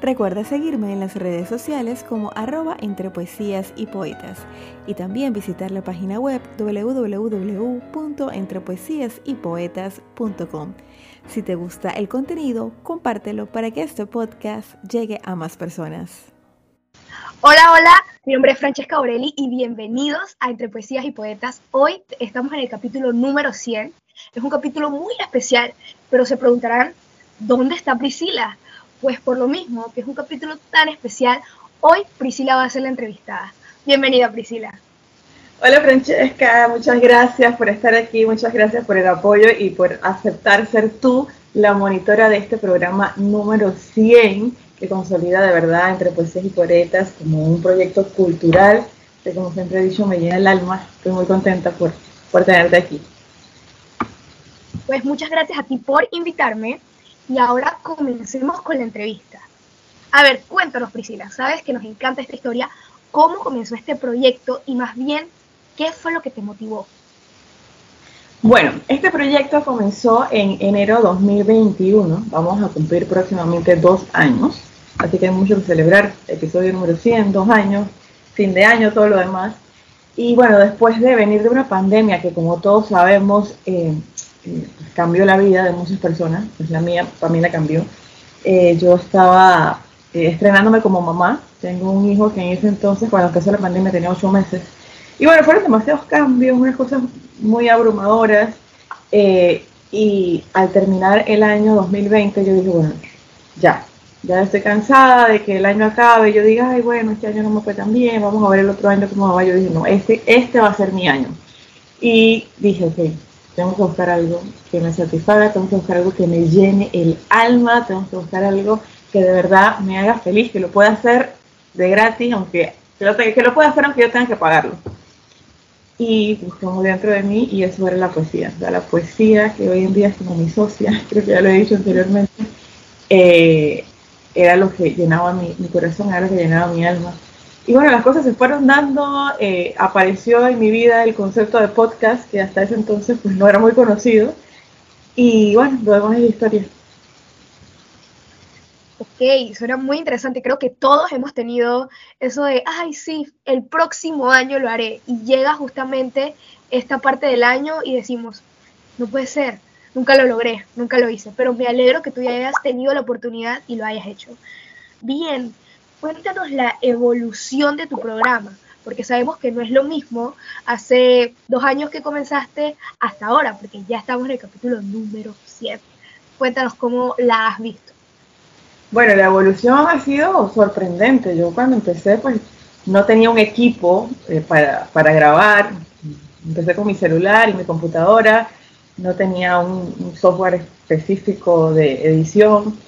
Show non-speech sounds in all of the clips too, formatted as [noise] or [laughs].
Recuerda seguirme en las redes sociales como arroba entre poesías y poetas y también visitar la página web www.entrepoesiasypoetas.com. Si te gusta el contenido, compártelo para que este podcast llegue a más personas. Hola, hola, mi nombre es Francesca Aureli y bienvenidos a Entre Poesías y Poetas. Hoy estamos en el capítulo número 100. Es un capítulo muy especial, pero se preguntarán, ¿dónde está Priscila? Pues por lo mismo, que es un capítulo tan especial, hoy Priscila va a ser la entrevistada. Bienvenida, Priscila. Hola Francesca, muchas gracias por estar aquí, muchas gracias por el apoyo y por aceptar ser tú la monitora de este programa número 100 que consolida de verdad entre poesías y poetas como un proyecto cultural que como siempre he dicho me llena el alma. Estoy muy contenta por, por tenerte aquí. Pues muchas gracias a ti por invitarme y ahora comencemos con la entrevista. A ver, cuéntanos Priscila, sabes que nos encanta esta historia, cómo comenzó este proyecto y más bien, ¿qué fue lo que te motivó? Bueno, este proyecto comenzó en enero de 2021, vamos a cumplir próximamente dos años, así que hay mucho que celebrar, episodio número 100, dos años, fin de año, todo lo demás. Y bueno, después de venir de una pandemia que como todos sabemos eh, cambió la vida de muchas personas, pues la mía también la cambió. Eh, yo estaba eh, estrenándome como mamá, tengo un hijo que en ese entonces, cuando empezó la pandemia, tenía ocho meses. Y bueno, fueron demasiados cambios, unas cosas muy abrumadoras. Eh, y al terminar el año 2020, yo dije, bueno, ya, ya estoy cansada de que el año acabe. Yo diga, ay, bueno, este año no me fue tan bien, vamos a ver el otro año cómo va. Yo dije, no, este, este va a ser mi año. Y dije, ok, tengo que buscar algo que me satisfaga, tengo que buscar algo que me llene el alma, tengo que buscar algo que de verdad me haga feliz, que lo pueda hacer de gratis, aunque que lo, pueda hacer aunque yo tenga que pagarlo. Y buscamos dentro de mí y eso era la poesía. O sea, la poesía, que hoy en día es como mi socia, [laughs] creo que ya lo he dicho anteriormente, eh, era lo que llenaba mi, mi corazón, era lo que llenaba mi alma. Y bueno, las cosas se fueron dando, eh, apareció en mi vida el concepto de podcast, que hasta ese entonces pues no era muy conocido. Y bueno, lo demás es historia. Ok, suena muy interesante. Creo que todos hemos tenido eso de, ay, sí, el próximo año lo haré. Y llega justamente esta parte del año y decimos, no puede ser, nunca lo logré, nunca lo hice. Pero me alegro que tú ya hayas tenido la oportunidad y lo hayas hecho. Bien, cuéntanos la evolución de tu programa, porque sabemos que no es lo mismo hace dos años que comenzaste hasta ahora, porque ya estamos en el capítulo número 7. Cuéntanos cómo la has visto. Bueno, la evolución ha sido sorprendente. Yo cuando empecé, pues no tenía un equipo eh, para, para, grabar. Empecé con mi celular y mi computadora. No tenía un, un software específico de edición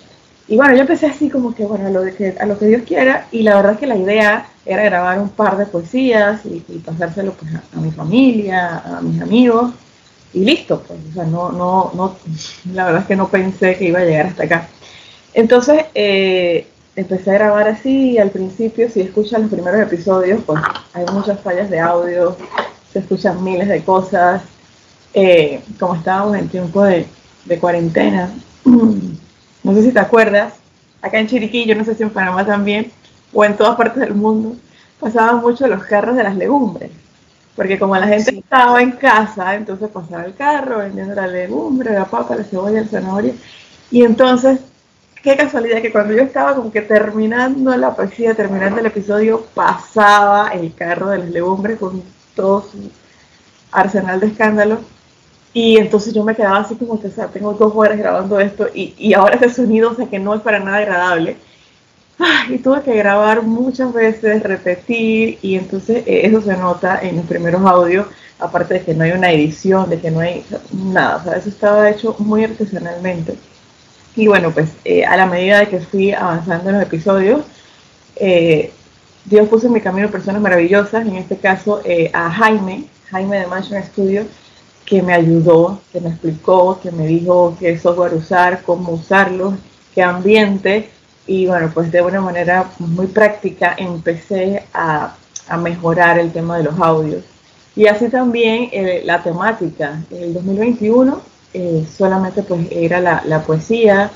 y bueno, yo empecé así como que, bueno, a lo, que, a lo que Dios quiera, y la verdad que la idea era grabar un par de poesías y, pasárselo pues, a, mi familia, a mis amigos, y listo, pues, o sea, no, no, no, [laughs] la verdad es que no pensé que iba a llegar hasta acá. Entonces, eh, empecé a grabar así, y al principio, si escuchan los primeros episodios, pues hay muchas fallas de audio, se escuchan miles de cosas, eh, como estábamos en tiempo de cuarentena, [clears throat] no sé si te acuerdas, acá en Chiriquí, yo no sé si en Panamá también, o en todas partes del mundo, pasaban mucho los carros de las legumbres. Porque como la gente estaba en casa, entonces pasaba el carro vendiendo la legumbre, la papa, la cebolla, el zanahoria. Y entonces, qué casualidad que cuando yo estaba como que terminando la poesía, terminando el episodio, pasaba el carro de las legumbres con todo su arsenal de escándalos y entonces yo me quedaba así como que, o sea, tengo dos horas grabando esto y, y ahora ese sonido, o sea, que no es para nada agradable. Y tuve que grabar muchas veces, repetir, y entonces eh, eso se nota en los primeros audios, aparte de que no hay una edición, de que no hay nada, o sea, eso estaba hecho muy artesanalmente. Y bueno, pues eh, a la medida de que fui avanzando en los episodios, eh, Dios puso en mi camino personas maravillosas, en este caso a Jaime, Jaime de Mansion Studio, que me ayudó, que me explicó, que me dijo qué software usar, cómo usarlo, qué ambiente. y bueno, pues de una manera muy práctica empecé a, a mejorar el tema de los audios. Y así también eh, la temática. En el 2021 eh, solamente pues era la, la, poesía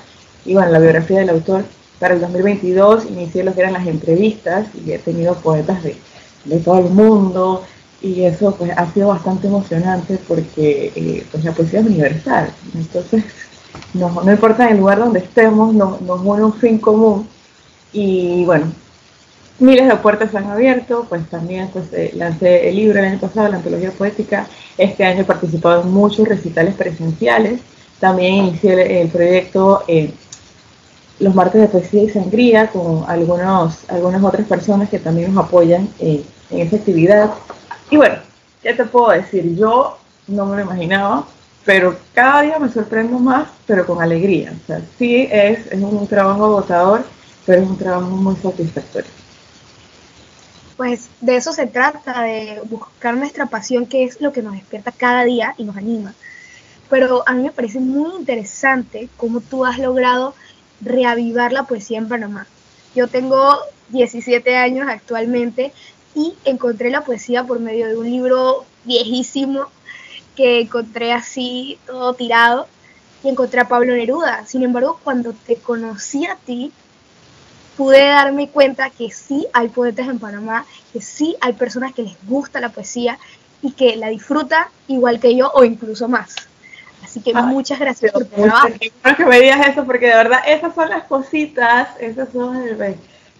y bueno, la biografía del autor. Para el 2022 inicié lo que eran las entrevistas y he tenido poetas de, de todo el mundo y eso pues ha sido bastante emocionante porque eh, pues la poesía es universal. Entonces, [laughs] no, no importa el lugar donde estemos, nos, une un fin común y bueno, miles de puertas se han abierto, pues también pues, eh, lancé el libro el año pasado, la antología poética, este año he participado en muchos recitales presenciales, también inicié el, proyecto eh, Los martes de poesía y sangría con algunos, algunas otras personas que también nos apoyan eh, en esa actividad. Y bueno, ¿qué te puedo decir? Yo no me lo imaginaba, pero cada día me sorprendo más, pero con alegría. O sea, sí es, es un trabajo agotador, pero es un trabajo muy satisfactorio pues de eso se trata, de buscar nuestra pasión, que es lo que nos despierta cada día y nos anima. Pero a mí me parece muy interesante cómo tú has logrado reavivar la poesía en Panamá. Yo tengo 17 años actualmente y encontré la poesía por medio de un libro viejísimo que encontré así todo tirado y encontré a Pablo Neruda. Sin embargo, cuando te conocí a ti, pude darme cuenta que sí hay poetas en Panamá, que sí hay personas que les gusta la poesía y que la disfrutan igual que yo o incluso más. Así que muchas gracias por tu trabajo. que me digas eso porque de verdad esas son las cositas, esas son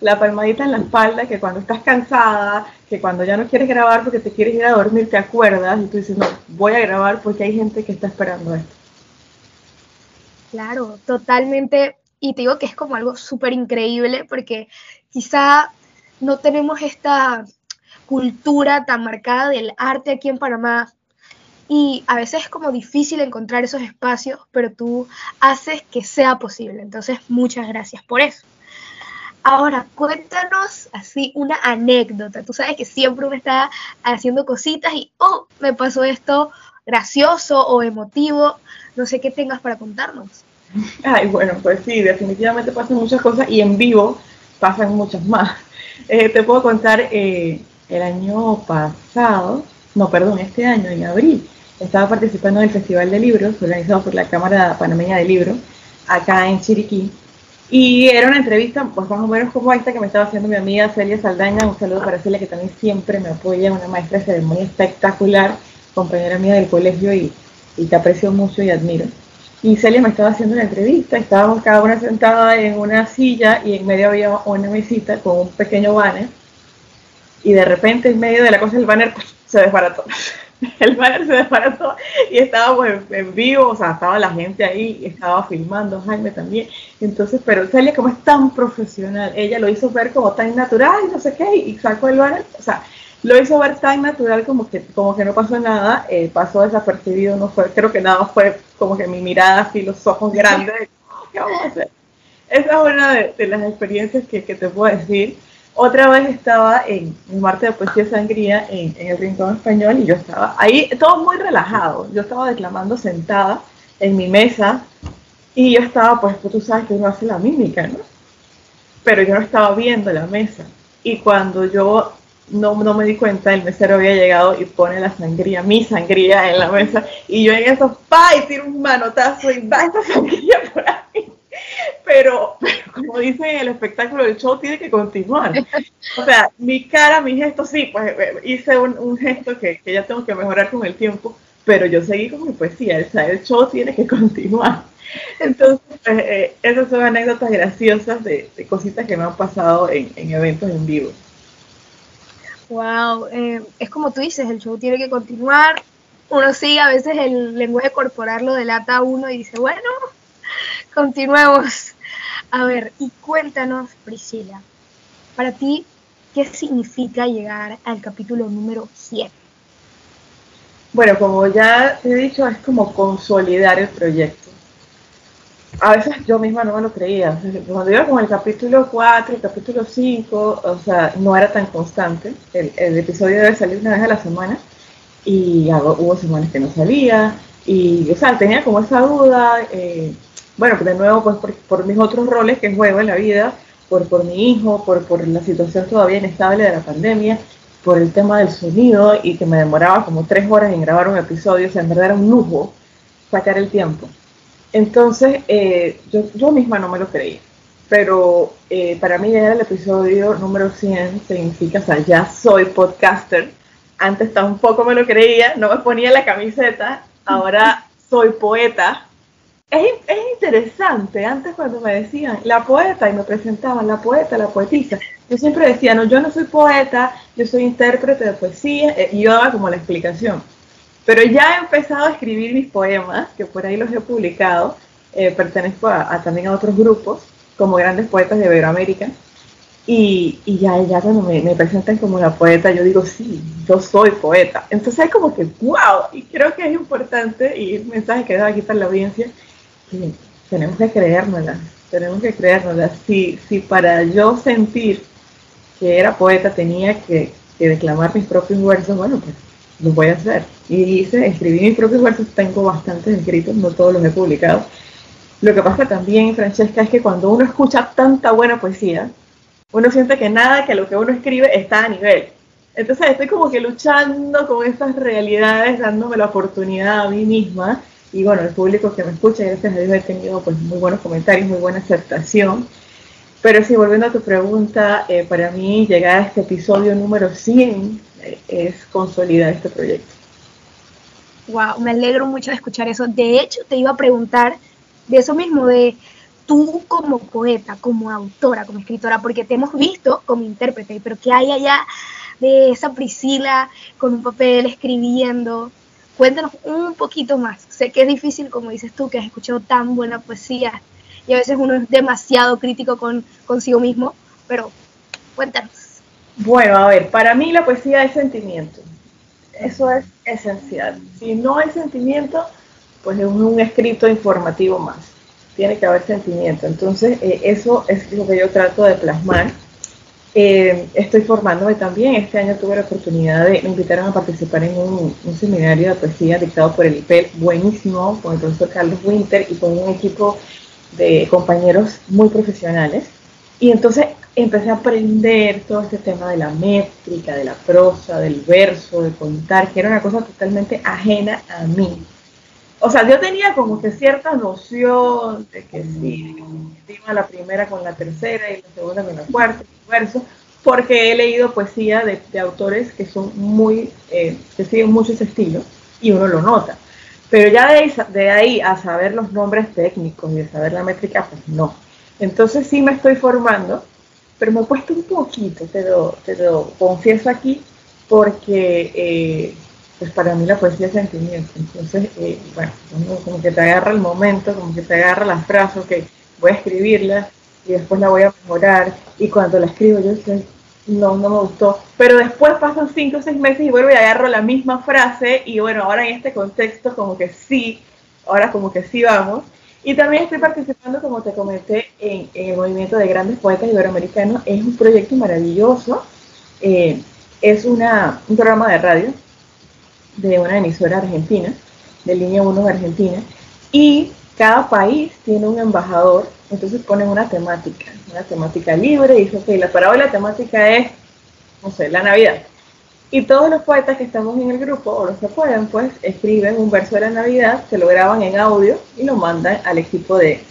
la palmadita en la espalda que cuando estás cansada, que cuando ya no quieres grabar porque te quieres ir a dormir, te acuerdas y tú dices, no, voy a grabar porque hay gente que está esperando esto. Claro, totalmente y te digo que es como algo súper increíble porque quizá no tenemos esta cultura tan marcada del arte aquí en Panamá y a veces es como difícil encontrar esos espacios, pero tú haces que sea posible. Entonces, muchas gracias por eso. Ahora, cuéntanos así una anécdota. Tú sabes que siempre uno está haciendo cositas y, oh, me pasó esto gracioso o emotivo. No sé qué tengas para contarnos. [laughs] Ay, bueno, pues sí, definitivamente pasan muchas cosas y en vivo pasan muchas más. Eh, te puedo contar, eh, el año pasado, no, perdón, este año, en abril, estaba participando en el Festival de Libros, organizado por la Cámara Panameña de Libros, acá en Chiriquí. Y era una entrevista, pues más o menos como esta que me estaba haciendo mi amiga Celia Saldaña. Un saludo para Celia, que también siempre me apoya, una maestra de ceremonia espectacular, compañera mía del colegio y, y te aprecio mucho y admiro y Celia me estaba haciendo una entrevista, estábamos cada una sentada en una silla y en medio había una mesita con un pequeño banner y de repente en medio de la cosa el banner pues, se desbarató. [laughs] El banner se desbarató y estábamos en, vivo, o sea, estaba la gente ahí, estaba filmando, Jaime también. Entonces, pero Celia como es tan profesional, ella lo hizo ver como tan natural y no sé qué, y sacó el banner, o sea, lo hizo ver tan natural como que, como que no pasó nada, eh, pasó desapercibido, no fue, creo que nada fue como que mi mirada así, los ojos grandes, ¿qué vamos a hacer? Esa es una de, las experiencias que, que, te puedo decir. Otra vez estaba en el martes de poesía sangría en, en, el rincón español y yo estaba ahí, todo muy relajado. Yo estaba declamando sentada en mi mesa y yo estaba, pues tú sabes que uno hace la mímica, ¿no? Pero yo no estaba viendo la mesa. Y cuando yo no, no me di cuenta, el mesero había llegado y pone la sangría, mi sangría en la mesa, y yo en eso, pa, y tiro un manotazo y va esta sangría [laughs] por ahí. Pero, como dicen en el espectáculo, el show tiene que continuar. O sea, mi cara, mi gesto, sí, pues eh, hice un, un gesto que, que, ya tengo que mejorar con el tiempo, pero yo seguí con mi poesía, o sea, el show tiene que continuar. Entonces, pues, eh, esas son anécdotas graciosas de, de, cositas que me han pasado en, en eventos en vivo. Wow, eh, es como tú dices, el show tiene que continuar. Uno sigue, a veces el lenguaje corporal lo delata a uno y dice, bueno, continuemos. A ver, y cuéntanos, Priscila, para ti, ¿qué significa llegar al capítulo número 7? Bueno, como ya he dicho, es como consolidar el proyecto a veces yo misma no me lo creía. Cuando iba con el capítulo 4, el capítulo 5, o sea, no era tan constante. El, episodio debe salir una vez a la semana y hubo semanas que no salía. Y, o sea, tenía como esa duda. Eh, bueno, de nuevo, pues por, mis otros roles que juego en la vida, por, por mi hijo, por, por la situación todavía inestable de la pandemia, por el tema del sonido y que me demoraba como tres horas en grabar un episodio, o sea, en verdad era un lujo sacar el tiempo. Entonces, eh, yo, yo misma no me lo creía, pero eh, para mí llegar al episodio número 100 significa, o sea, ya soy podcaster. Antes tampoco me lo creía, no me ponía la camiseta, ahora [laughs] soy poeta. Es, es interesante, antes cuando me decían la poeta y me presentaban la poeta, la poetisa, yo siempre decía, no, yo no soy poeta, yo soy intérprete de poesía, eh, y yo daba como la explicación. Pero ya he empezado a escribir mis poemas, que por ahí los he publicado, eh, pertenezco a, también a otros grupos, como grandes poetas de Iberoamérica, y, ya, cuando me, presentan como la poeta, yo digo, sí, yo soy poeta. Entonces es como que, wow, y creo que es importante, y el mensaje que da aquí para la audiencia, que tenemos que creérnoslas, tenemos que creérnoslas. Si, si para yo sentir que era poeta tenía que, declamar mis propios versos, bueno, pues lo voy a hacer. Y hice, escribí mis propios versos, tengo bastantes escritos, no todos los he publicado. Lo que pasa también, Francesca, es que cuando uno escucha tanta buena poesía, uno siente que nada que lo que uno escribe está a nivel. Entonces estoy como que luchando con estas realidades, dándome la oportunidad a mí misma. Y bueno, el público que me escucha, gracias a Dios he tenido pues muy buenos comentarios, muy buena aceptación. Pero sí, volviendo a tu pregunta, eh, para mí llegar a este episodio número 100 eh, es consolidar este proyecto. Wow, me alegro mucho de escuchar eso. De hecho, te iba a preguntar de eso mismo, de tú como poeta, como autora, como escritora, porque te hemos visto como intérprete, pero ¿qué hay allá de esa Priscila con un papel escribiendo? Cuéntanos un poquito más. Sé que es difícil, como dices tú, que has escuchado tan buena poesía y a veces uno es demasiado crítico con consigo mismo, pero cuéntanos. Bueno, a ver, para mí la poesía es sentimiento. Eso es esencial. Si no hay sentimiento, pues es un escrito informativo más. Tiene que haber sentimiento. Entonces, eh, eso es lo que yo trato de plasmar. Eh, estoy formándome también. Este año tuve la oportunidad de, me invitaron a participar en un, un, seminario de poesía dictado por el IPEL, buenísimo, con el profesor Carlos Winter y con un equipo de compañeros muy profesionales. Y entonces empecé a aprender todo este tema de la métrica, de la prosa, del verso, de contar, que era una cosa totalmente ajena a mí. O sea, yo tenía como que cierta noción de que sí, iba la primera con la tercera y la segunda con la cuarta, y verso, porque he leído poesía de, autores que son muy, eh, que siguen mucho ese estilo y uno lo nota. Pero ya de ahí, de ahí a saber los nombres técnicos y de saber la métrica, pues no. Entonces sí me estoy formando, pero me he puesto un poquito, te lo, te lo confieso aquí, porque eh, pues para mí la poesía es sentimiento. Entonces, eh, bueno, como que te agarra el momento, como que te agarra la frase, que voy a escribirla y después la voy a mejorar. Y cuando la escribo yo sé, no, no me gustó. Pero después pasan cinco o seis meses y vuelvo y agarro la misma frase y bueno, ahora en este contexto como que sí, ahora como que sí vamos. Y también estoy participando, como te comenté, en, el movimiento de grandes poetas iberoamericanos. Es un proyecto maravilloso. Eh, es una, un programa de radio de una emisora argentina, de línea 1 de Argentina. Y cada país tiene un embajador, entonces ponen una temática, una temática libre, y dice, ok, la para la temática es, no sé, la Navidad. Y todos los poetas que estamos en el grupo, o los que pueden, pues escriben un verso de la Navidad, se lo graban en audio y lo mandan al equipo de,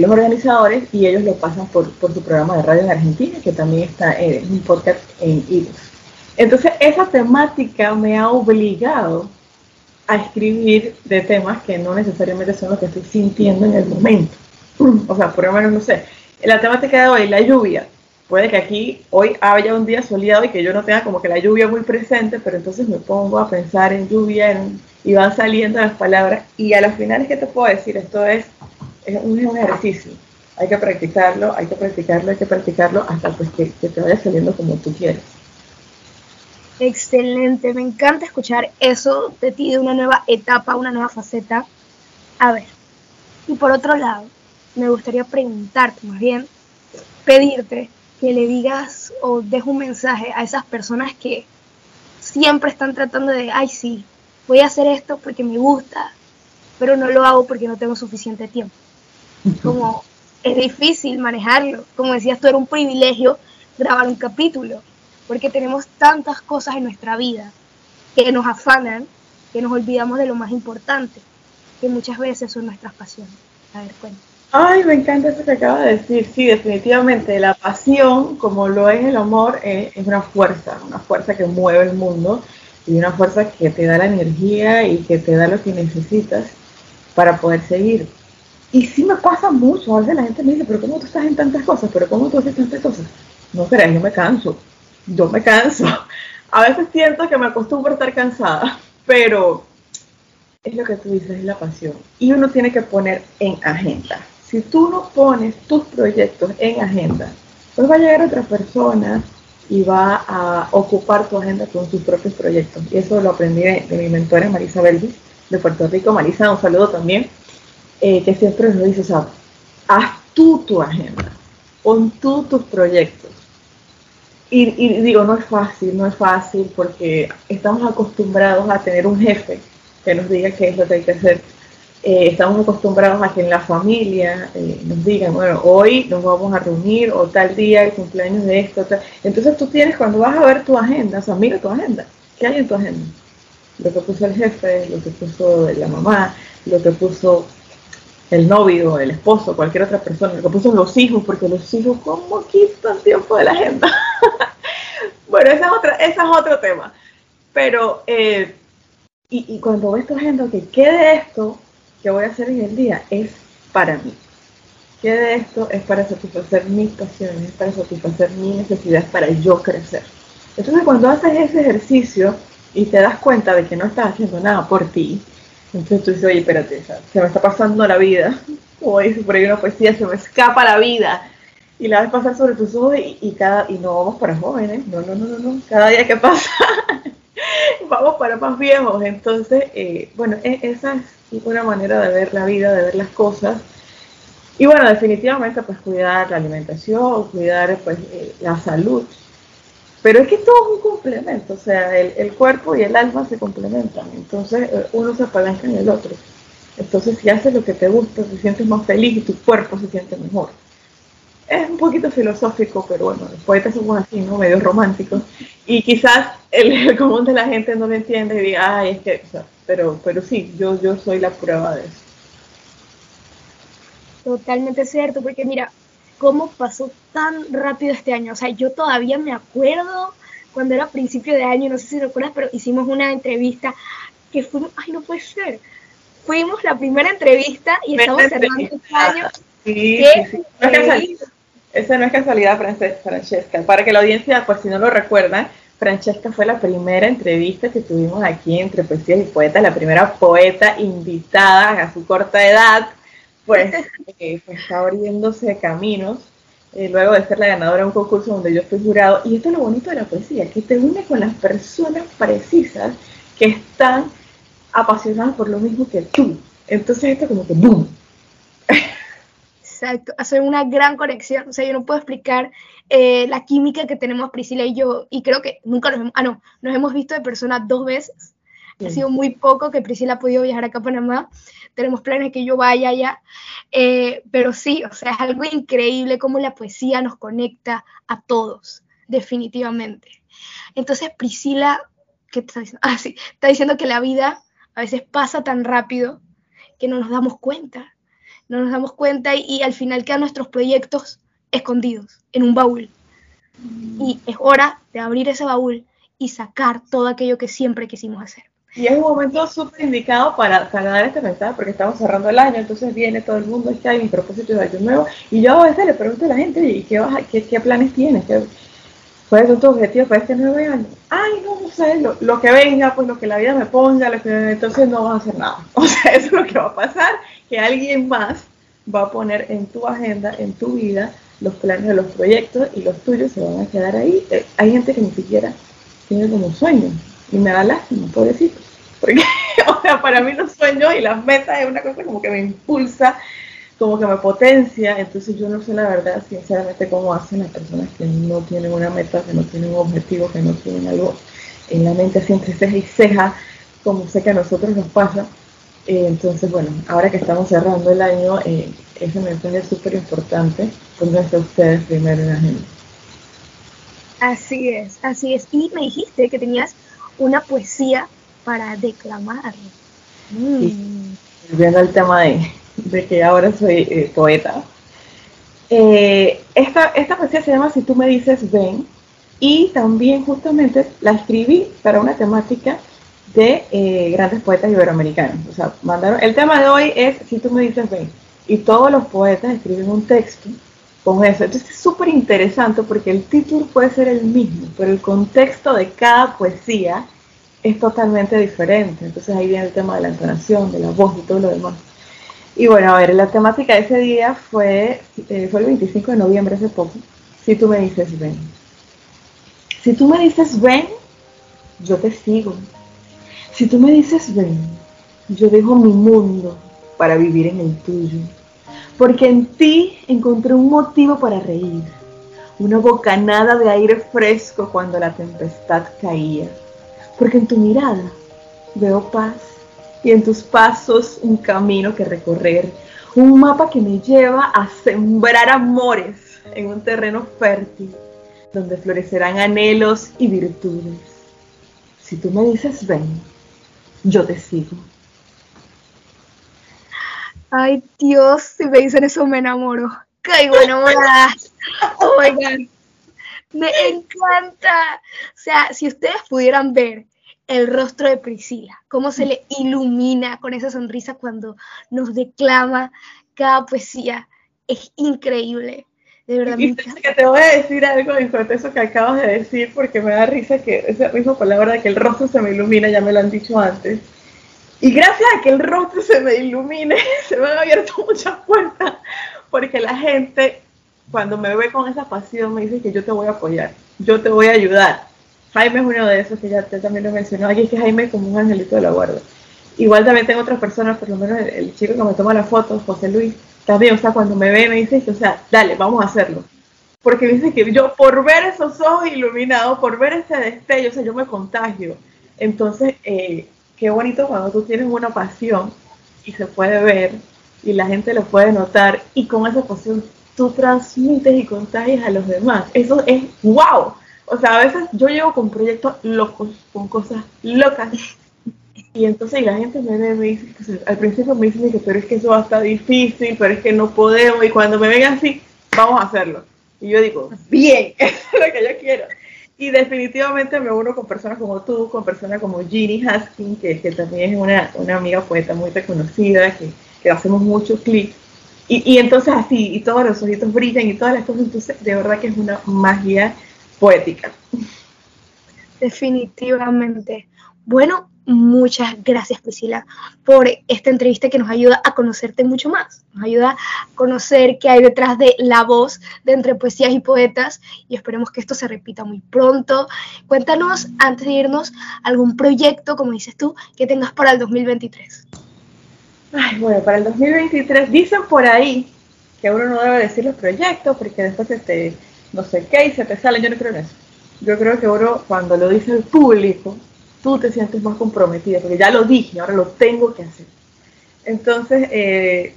los organizadores y ellos lo pasan por, su programa de radio en Argentina, que también está en un podcast en iVoox. Entonces, esa temática me ha obligado a escribir de temas que no necesariamente son los que estoy sintiendo en el momento. [clears throat] O sea, por lo menos, no sé, la temática de hoy, la lluvia. Puede que aquí hoy haya un día soleado y que yo no tenga como que la lluvia muy presente, pero entonces me pongo a pensar en lluvia y van saliendo las palabras. Y a las finales, ¿qué te puedo decir? Esto es, es, un, ejercicio. Hay que practicarlo, hay que practicarlo, hay que practicarlo hasta pues que, que te vaya saliendo como tú quieres. Excelente, me encanta escuchar eso de ti, de una nueva etapa, una nueva faceta. A ver, y por otro lado, me gustaría preguntarte, más bien, pedirte que le digas o dejes un mensaje a esas personas que siempre están tratando de, ay, sí, voy a hacer esto porque me gusta, pero no lo hago porque no tengo suficiente tiempo. [laughs] Como, es difícil manejarlo. Como decías tú, era un privilegio grabar un capítulo, porque tenemos tantas cosas en nuestra vida que nos afanan, que nos olvidamos de lo más importante, que muchas veces son nuestras pasiones. A ver, cuéntame. Ay, me encanta eso que acaba de decir. Sí, definitivamente la pasión, como lo es el amor, es, una fuerza, una fuerza que mueve el mundo y una fuerza que te da la energía y que te da lo que necesitas para poder seguir. Y sí me pasa mucho, a veces la gente me dice, pero ¿cómo tú estás en tantas cosas? ¿Pero cómo tú haces tantas cosas? No creas, yo me canso, yo me canso. A veces siento que me acostumbro a estar cansada, pero es lo que tú dices, es la pasión. Y uno tiene que poner en agenda. Si tú no pones tus proyectos en agenda, pues va a llegar otra persona y va a ocupar tu agenda con sus propios proyectos. Y eso lo aprendí de, mi mentora Marisa Belvis, de Puerto Rico. Marisa, un saludo también, eh, que siempre nos dice, o sea, haz tú tu agenda, pon tú tus proyectos. Y, y, digo, no es fácil, no es fácil porque estamos acostumbrados a tener un jefe que nos diga qué es lo que hay que hacer eh, estamos acostumbrados a que en la familia eh, nos digan, bueno, hoy nos vamos a reunir o tal día el cumpleaños de esto, tal. entonces tú tienes, cuando vas a ver tu agenda, o sea, mira tu agenda, ¿qué hay en tu agenda? Lo que puso el jefe, lo que puso la mamá, lo que puso el novio, el esposo, cualquier otra persona, lo que puso los hijos, porque los hijos, ¿cómo quitan tiempo de la agenda? [laughs] bueno, ese es, otra, ese es otro tema. Pero, eh, y, y, cuando ves tu agenda, que quede esto, que voy a hacer en el día es para mí. ¿Qué de esto es para satisfacer mis pasiones, para satisfacer mis necesidades, para yo crecer? Entonces cuando haces ese ejercicio y te das cuenta de que no estás haciendo nada por ti, entonces tú dices, oye, espérate, se me está pasando la vida, [laughs] como dice por ahí una poesía, se me escapa la vida, y la ves pasar sobre tus ojos y, cada, y no vamos para jóvenes, no, no, no, no, no, cada día que pasa [laughs] vamos para más viejos, entonces, eh, bueno, e, esa es una manera de ver la vida, de ver las cosas. Y bueno, definitivamente pues cuidar la alimentación, cuidar pues eh, la salud. Pero es que todo es un complemento, o sea, el, cuerpo y el alma se complementan, entonces eh, uno se apalanca en el otro. Entonces si haces lo que te gusta, te sientes más feliz y tu cuerpo se siente mejor. Es un poquito filosófico, pero bueno, los poetas somos así, ¿no? Medio románticos. Y quizás el, [laughs] común de la gente no lo entiende y diga, ay, es que, pero, pero sí, yo, yo soy la prueba de eso. Totalmente cierto, porque mira, cómo pasó tan rápido este año. O sea, yo todavía me acuerdo cuando era principio de año, no sé si recuerdas, pero hicimos una entrevista que fuimos, ay, no puede ser. Fuimos la primera entrevista y estamos cerrando este año. Sí, sí, No es esa no es casualidad, Francesca. Para que la audiencia, pues si no lo recuerda, Francesca fue la primera entrevista que tuvimos aquí entre poesías y poetas, la primera poeta invitada a su corta edad, pues, [laughs] eh, pues está abriéndose caminos eh, luego de ser la ganadora de un concurso donde yo fui jurado. Y esto es lo bonito de la poesía, que te une con las personas precisas que están apasionadas por lo mismo que tú. Entonces esto como que ¡boom! Exacto, hacer una gran conexión. O sea, yo no puedo explicar eh, la química que tenemos Priscila y yo, y creo que nunca nos hemos, ah, no, nos hemos visto de persona dos veces. Ha sido muy poco que Priscila ha podido viajar acá a Panamá. Tenemos planes que yo vaya allá. Eh, pero sí, o sea, es algo increíble cómo la poesía nos conecta a todos, definitivamente. Entonces, Priscila, ¿qué te está diciendo? Ah, sí, está diciendo que la vida a veces pasa tan rápido que no nos damos cuenta no nos damos cuenta y, al final quedan nuestros proyectos escondidos en un baúl. Y es hora de abrir ese baúl y sacar todo aquello que siempre quisimos hacer. Y es un momento súper indicado para, para, dar este mensaje, porque estamos cerrando el año, entonces viene todo el mundo, este hay mi propósito de año nuevo, y yo a veces le pregunto a la gente, ¿y qué, planes tienes? ¿Qué, ¿Cuáles son tus objetivos para este nuevo año? Ay, no, no sé, lo, que venga, pues lo que la vida me ponga, lo que, entonces no vas a hacer nada. [laughs] O sea, eso es lo que va a pasar, que alguien más va a poner en tu agenda, en tu vida, los planes de los proyectos y los tuyos se van a quedar ahí. Eh, hay gente que ni siquiera tiene como sueño y me da lástima, pobrecito. [laughs] Porque, o sea, para mí los sueños y las metas es una cosa como que me impulsa, como que me potencia. Entonces yo no sé la verdad, sinceramente, cómo hacen las personas que no tienen una meta, que no tienen un objetivo, que no tienen algo en la mente siempre ceja y ceja, como sé que a nosotros nos pasa eh, entonces, bueno, ahora que estamos cerrando el año, eh, ese mensaje es súper importante. Pónganse ustedes primero en la agenda. Así es, así es. Y me dijiste que tenías una poesía para declamar. Mm. Volviendo al tema de, que ahora soy eh, poeta. Eh, esta, esta poesía se llama Si tú me dices ven y también justamente la escribí para una temática de eh, grandes poetas iberoamericanos. O sea, mandaron, el tema de hoy es Si tú me dices ven y todos los poetas escriben un texto con eso. Entonces es súper interesante porque el título puede ser el mismo, pero el contexto de cada poesía es totalmente diferente. Entonces ahí viene el tema de la entonación, de la voz y todo lo demás. Y bueno, a ver, la temática de ese día fue, eh, fue el 25 de noviembre, hace poco. Si tú me dices ven. Si tú me dices ven, yo te sigo. Si tú me dices ven, yo dejo mi mundo para vivir en el tuyo. Porque en ti encontré un motivo para reír, una bocanada de aire fresco cuando la tempestad caía. Porque en tu mirada veo paz y en tus pasos un camino que recorrer, un mapa que me lleva a sembrar amores en un terreno fértil donde florecerán anhelos y virtudes. Si tú me dices ven, yo te sigo. Ay, Dios, si me dicen eso me enamoro. Caigo enamorada. Oh my God. Me encanta. O sea, si ustedes pudieran ver el rostro de Priscila, cómo se le ilumina con esa sonrisa cuando nos declama cada poesía, es increíble. De verdad. Y que te voy a decir algo en cuanto a eso que acabas de decir, porque me da risa que esa misma palabra de que el rostro se me ilumina, ya me lo han dicho antes. Y gracias a que el rostro se me ilumine, [laughs] se me han abierto muchas puertas, porque la gente cuando me ve con esa pasión me dice que yo te voy a apoyar, yo te voy a ayudar. Jaime es uno de esos que ya te, también lo mencionó. Aquí que Jaime como un angelito de la guarda. Igual también tengo otras personas, por lo menos el, chico que me toma la foto, José Luis, también, o sea, cuando me ve me dice, o sea, dale, vamos a hacerlo. Porque dice que yo, por ver esos ojos iluminados, por ver ese destello, o sea, yo me contagio. Entonces, eh, qué bonito cuando tú tienes una pasión y se puede ver y la gente lo puede notar y con esa pasión tú transmites y contagias a los demás. Eso es wow. O sea, a veces yo llego con proyectos locos, con cosas locas. Y entonces la gente me me dice, al principio me dice que pero es que eso va a estar difícil, pero es que no podemos. Y cuando me ven así, vamos a hacerlo. Y yo digo, bien, eso [laughs] es lo que yo quiero. Y definitivamente me uno con personas como tú, con personas como Ginny Haskin, que, que también es una, una, amiga poeta muy reconocida, que, que hacemos muchos clics. Y, y, entonces así, y todos los ojitos brillan y todas las cosas, entonces de verdad que es una magia poética. Definitivamente. Bueno, muchas gracias Priscila por esta entrevista que nos ayuda a conocerte mucho más, nos ayuda a conocer qué hay detrás de la voz de entre poesías y poetas y esperemos que esto se repita muy pronto. Cuéntanos, antes de irnos, algún proyecto, como dices tú, que tengas para el 2023. Ay, bueno, para el 2023 dicen por ahí que uno no debe decir los proyectos porque después te, no sé qué y se te sale, yo no creo en eso. Yo creo que uno cuando lo dice el público, tú te sientes más comprometida, porque ya lo dije, ahora lo tengo que hacer. Entonces, eh,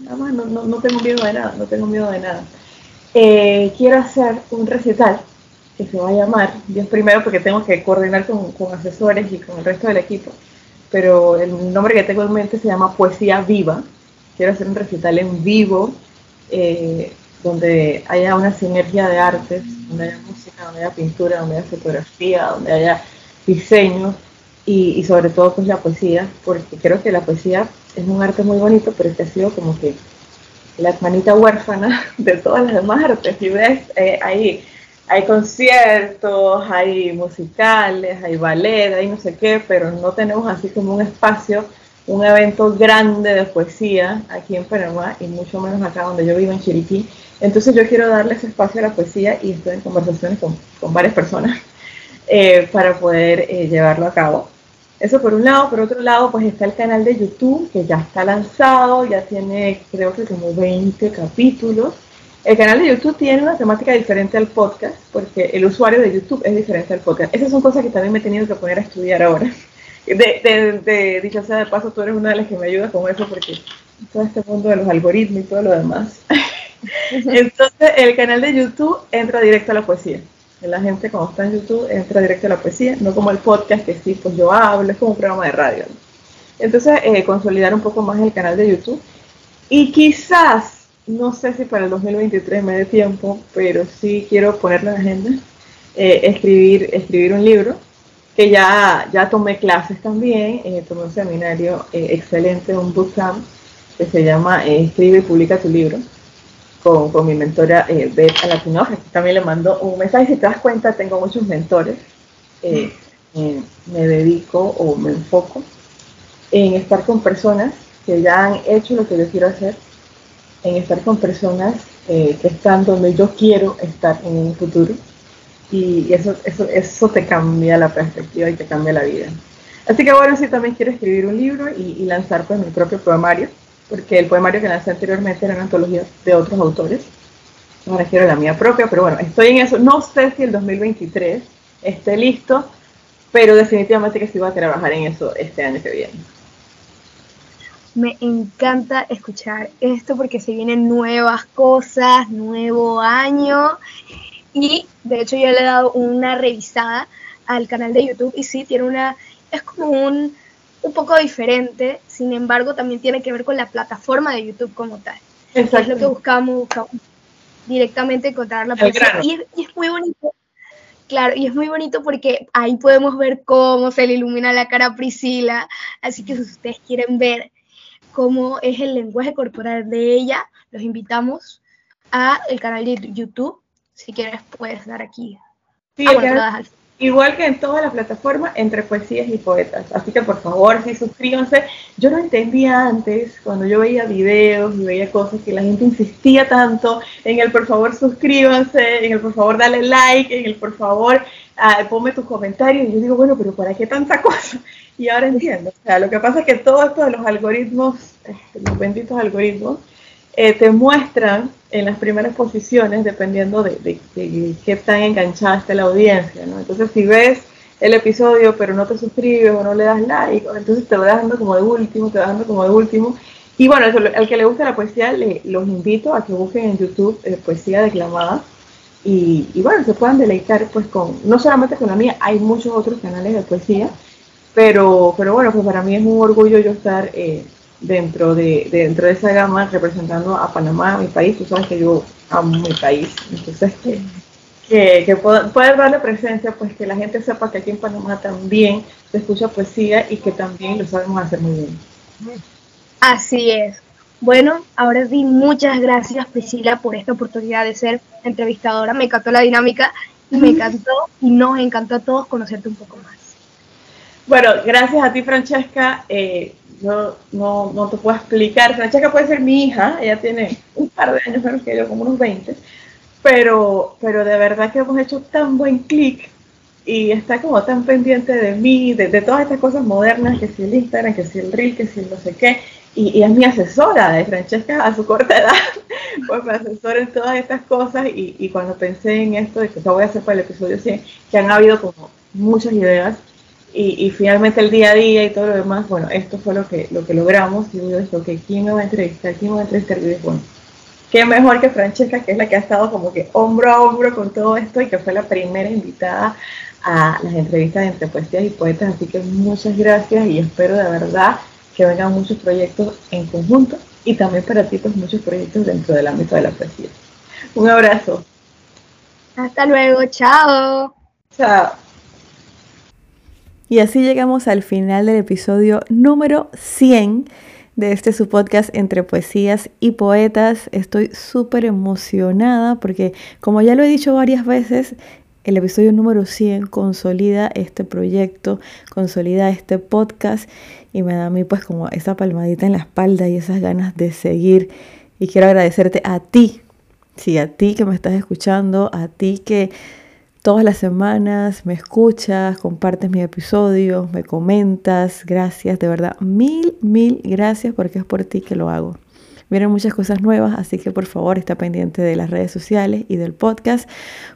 nada más, no, no, tengo miedo de nada, no tengo miedo de nada. Eh, quiero hacer un recital que se va a llamar, Dios primero porque tengo que coordinar con, con, asesores y con el resto del equipo, pero el nombre que tengo en mente se llama Poesía Viva. Quiero hacer un recital en vivo, eh, donde haya una sinergia de artes, donde haya música, donde haya pintura, donde haya fotografía, donde haya diseño y, sobre todo pues la poesía, porque creo que la poesía es un arte muy bonito, pero este ha sido como que la hermanita huérfana [laughs] de todas las demás artes. Y ves, eh, hay, hay conciertos, hay musicales, hay ballet, hay no sé qué, pero no tenemos así como un espacio, un evento grande de poesía aquí en Panamá y mucho menos acá donde yo vivo en Chiriquí. Entonces yo quiero darle ese espacio a la poesía y estoy en conversaciones con, con varias personas [laughs] eh, para poder eh, llevarlo a cabo. Eso por un lado, por otro lado, pues está el canal de YouTube que ya está lanzado, ya tiene creo que como 20 capítulos. El canal de YouTube tiene una temática diferente al podcast, porque el usuario de YouTube es diferente al podcast. Esas son cosas que también me he tenido que poner a estudiar ahora. De, de, de dicho sea de paso, tú eres una de las que me ayuda con eso, porque todo este mundo de los algoritmos y todo lo demás. [laughs] Entonces, el canal de YouTube entra directo a la poesía. La gente cuando está en YouTube entra directo a la poesía, no como el podcast que sí, pues yo hablo, es como un programa de radio. Entonces, eh, consolidar un poco más el canal de YouTube. Y quizás, no sé si para el 2023 me dé tiempo, pero sí quiero ponerle en agenda, eh, escribir, escribir un libro, que ya, ya tomé clases también, eh, tomé un seminario excelente, un bootcamp, que se llama Escribe y publica tu libro con, mi mentora eh, Beth Alatinoja, que también le mando un mensaje. Si te das cuenta, tengo muchos mentores. Eh, eh, me dedico o me enfoco en estar con personas que ya han hecho lo que yo quiero hacer, en estar con personas eh, que están donde yo quiero estar en un futuro. Y eso, eso, eso te cambia la perspectiva y te cambia la vida. Así que bueno, sí también quiero escribir un libro y, y lanzar pues mi propio poemario porque el poemario que lancé anteriormente era una antología de otros autores. Ahora quiero la mía propia, pero bueno, estoy en eso. No sé si el 2023 esté listo, pero definitivamente que sí voy a trabajar en eso este año que viene. Me encanta escuchar esto porque se vienen nuevas cosas, nuevo año. Y de hecho yo le he dado una revisada al canal de YouTube y sí, tiene una, es como un, un poco diferente, sin embargo, también tiene que ver con la plataforma de YouTube como tal. Es lo que buscamos, buscamos directamente encontrar la persona. Y, y es, muy bonito. Claro, y es muy bonito porque ahí podemos ver cómo se le ilumina la cara a Priscila. Así que si ustedes quieren ver cómo es el lenguaje corporal de ella, los invitamos a el canal de YouTube. Si quieres, puedes dar aquí. Sí, ah, igual que en todas las plataformas, entre poesías y poetas. Así que por favor, sí, suscríbanse. Yo no entendía antes, cuando yo veía videos y veía cosas, que la gente insistía tanto en el por favor suscríbanse, en el por favor dale like, en el por favor uh, ponme tus comentarios. Y yo digo, bueno, pero ¿para qué tanta [laughs] cosa? Y ahora entiendo. O sea, lo que pasa es que todo esto de los algoritmos, este, los benditos algoritmos, eh, te muestran en las primeras posiciones dependiendo de, de, qué tan enganchada esté la audiencia, ¿no? Entonces si ves el episodio pero no te suscribes o no le das like, entonces te lo vas dando como de último, te vas dando como de último. Y bueno, al que le guste la poesía, le, los invito a que busquen en YouTube eh, poesía declamada y, y, bueno, se puedan deleitar pues con, no solamente con la mía, hay muchos otros canales de poesía, pero, pero bueno, pues para mí es un orgullo yo estar... Eh, dentro de, dentro de esa gama representando a Panamá, mi país. Tú sabes que yo amo mi país, entonces que, que, que poder darle presencia, pues que la gente sepa que aquí en Panamá también se escucha poesía y que también lo sabemos hacer muy bien. Así es. Bueno, ahora sí, muchas gracias Priscila por esta oportunidad de ser entrevistadora. Me encantó la dinámica y me encantó y nos encantó a todos conocerte un poco más. Bueno, gracias a ti Francesca. Eh, yo no, no te puedo explicar. Francesca puede ser mi hija, ella tiene un par de años menos que yo, como unos 20, pero, pero de verdad que hemos hecho tan buen clic y está como tan pendiente de mí, de, todas estas cosas modernas, que si el Instagram, que si el Reel, que si el no sé qué, y, es mi asesora de Francesca a su corta edad, [laughs] pues me asesora en todas estas cosas y, y cuando pensé en esto, de que lo voy a hacer para el episodio 100, que han habido como muchas ideas y, finalmente el día a día y todo lo demás, bueno, esto fue lo que, lo que logramos. Y yo digo, que ¿quién me va a entrevistar? ¿Quién me va a entrevistar? Y bueno, qué mejor que Francesca, que es la que ha estado como que hombro a hombro con todo esto y que fue la primera invitada a las entrevistas entre poesías y poetas. Así que muchas gracias y espero de verdad que vengan muchos proyectos en conjunto y también para ti pues muchos proyectos dentro del ámbito de la poesía. Un abrazo. Hasta luego, chao. Chao. Y así llegamos al final del episodio número 100 de este su podcast entre poesías y poetas. Estoy súper emocionada porque como ya lo he dicho varias veces, el episodio número 100 consolida este proyecto, consolida este podcast y me da a mí pues como esa palmadita en la espalda y esas ganas de seguir. Y quiero agradecerte a ti, sí, a ti que me estás escuchando, a ti que todas las semanas me escuchas, compartes mi episodio, me comentas. Gracias, de verdad. Mil, mil gracias porque es por ti que lo hago. Vienen muchas cosas nuevas, así que por favor está pendiente de las redes sociales y del podcast,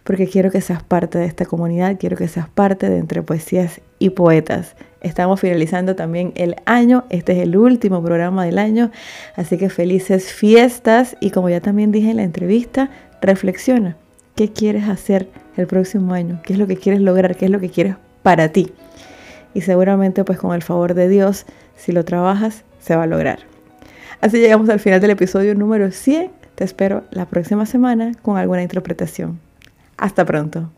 porque quiero que seas parte de esta comunidad, quiero que seas parte de Entre Poesías y Poetas. Estamos finalizando también el año, este es el último programa del año, así que felices fiestas y como ya también dije en la entrevista, reflexiona, ¿qué quieres hacer el próximo año? ¿Qué es lo que quieres lograr? ¿Qué es lo que quieres para ti? Y seguramente pues con el favor de Dios, si lo trabajas, se va a lograr. Así llegamos al final del episodio número 100. Te espero la próxima semana con alguna interpretación. Hasta pronto.